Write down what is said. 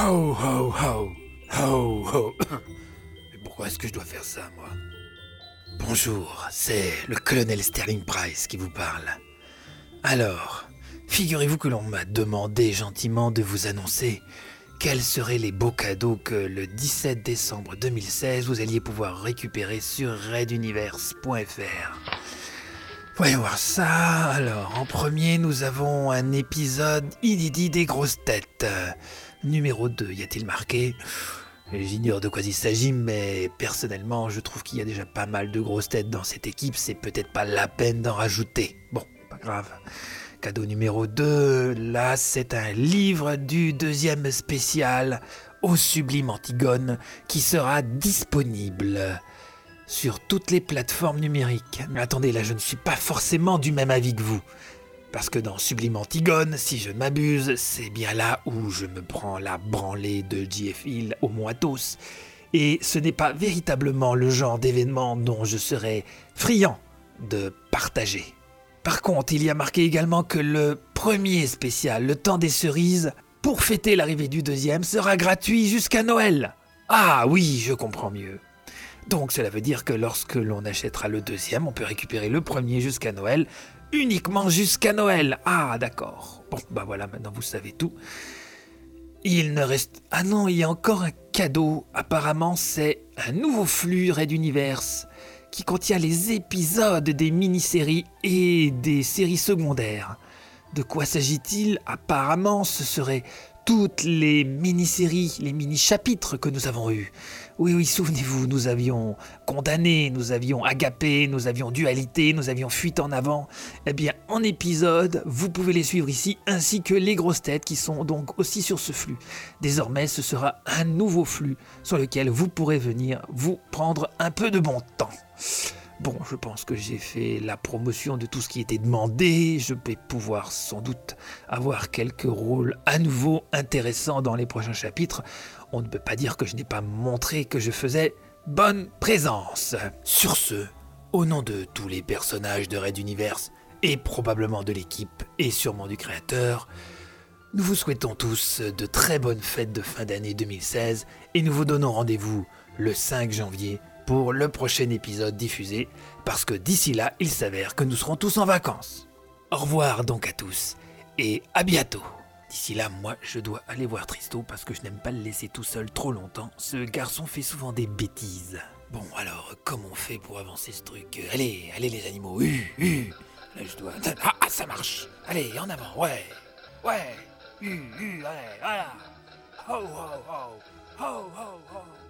Ho ho ho Ho ho Mais pourquoi est-ce que je dois faire ça, moi? Bonjour, c'est le colonel Sterling Price qui vous parle. Alors, figurez-vous que l'on m'a demandé gentiment de vous annoncer quels seraient les beaux cadeaux que le 17 décembre 2016 vous alliez pouvoir récupérer sur reduniverse.fr. Voyons voir ça. Alors, en premier, nous avons un épisode inédit des grosses têtes. Numéro 2, y a-t-il marqué? J'ignore de quoi il s'agit, mais personnellement, je trouve qu'il y a déjà pas mal de grosses têtes dans cette équipe, c'est peut-être pas la peine d'en rajouter. Bon, pas grave. Cadeau numéro 2, là c'est un livre du deuxième spécial au Sublime Antigone qui sera disponible sur toutes les plateformes numériques. Mais attendez, là je ne suis pas forcément du même avis que vous. Parce que dans Sublime Antigone, si je ne m'abuse, c'est bien là où je me prends la branlée de JF Hill au Moitos. Et ce n'est pas véritablement le genre d'événement dont je serais friand de partager. Par contre, il y a marqué également que le premier spécial, le temps des cerises, pour fêter l'arrivée du deuxième, sera gratuit jusqu'à Noël. Ah oui, je comprends mieux. Donc cela veut dire que lorsque l'on achètera le deuxième, on peut récupérer le premier jusqu'à Noël uniquement jusqu'à Noël. Ah, d'accord. Bon, bah voilà, maintenant vous savez tout. Il ne reste... Ah non, il y a encore un cadeau. Apparemment, c'est un nouveau flux Red Universe qui contient les épisodes des mini-séries et des séries secondaires. De quoi s'agit-il? Apparemment, ce serait toutes les mini-séries, les mini-chapitres que nous avons eus. Oui, oui, souvenez-vous, nous avions condamné, nous avions agapé, nous avions dualité, nous avions fuite en avant. Eh bien, en épisode, vous pouvez les suivre ici, ainsi que les grosses têtes qui sont donc aussi sur ce flux. Désormais, ce sera un nouveau flux sur lequel vous pourrez venir vous prendre un peu de bon temps. Bon, je pense que j'ai fait la promotion de tout ce qui était demandé. Je vais pouvoir sans doute avoir quelques rôles à nouveau intéressants dans les prochains chapitres. On ne peut pas dire que je n'ai pas montré que je faisais bonne présence. Sur ce, au nom de tous les personnages de Red Universe, et probablement de l'équipe, et sûrement du créateur, nous vous souhaitons tous de très bonnes fêtes de fin d'année 2016, et nous vous donnons rendez-vous le 5 janvier pour le prochain épisode diffusé, parce que d'ici là, il s'avère que nous serons tous en vacances. Au revoir donc à tous, et à bientôt. D'ici là, moi, je dois aller voir Tristo parce que je n'aime pas le laisser tout seul trop longtemps. Ce garçon fait souvent des bêtises. Bon, alors, comment on fait pour avancer ce truc? Allez, allez les animaux, hu. Là, je dois... Ah, ah, ça marche Allez, en avant, ouais Ouais Hu, ouais, voilà Ho, ho, ho Ho, ho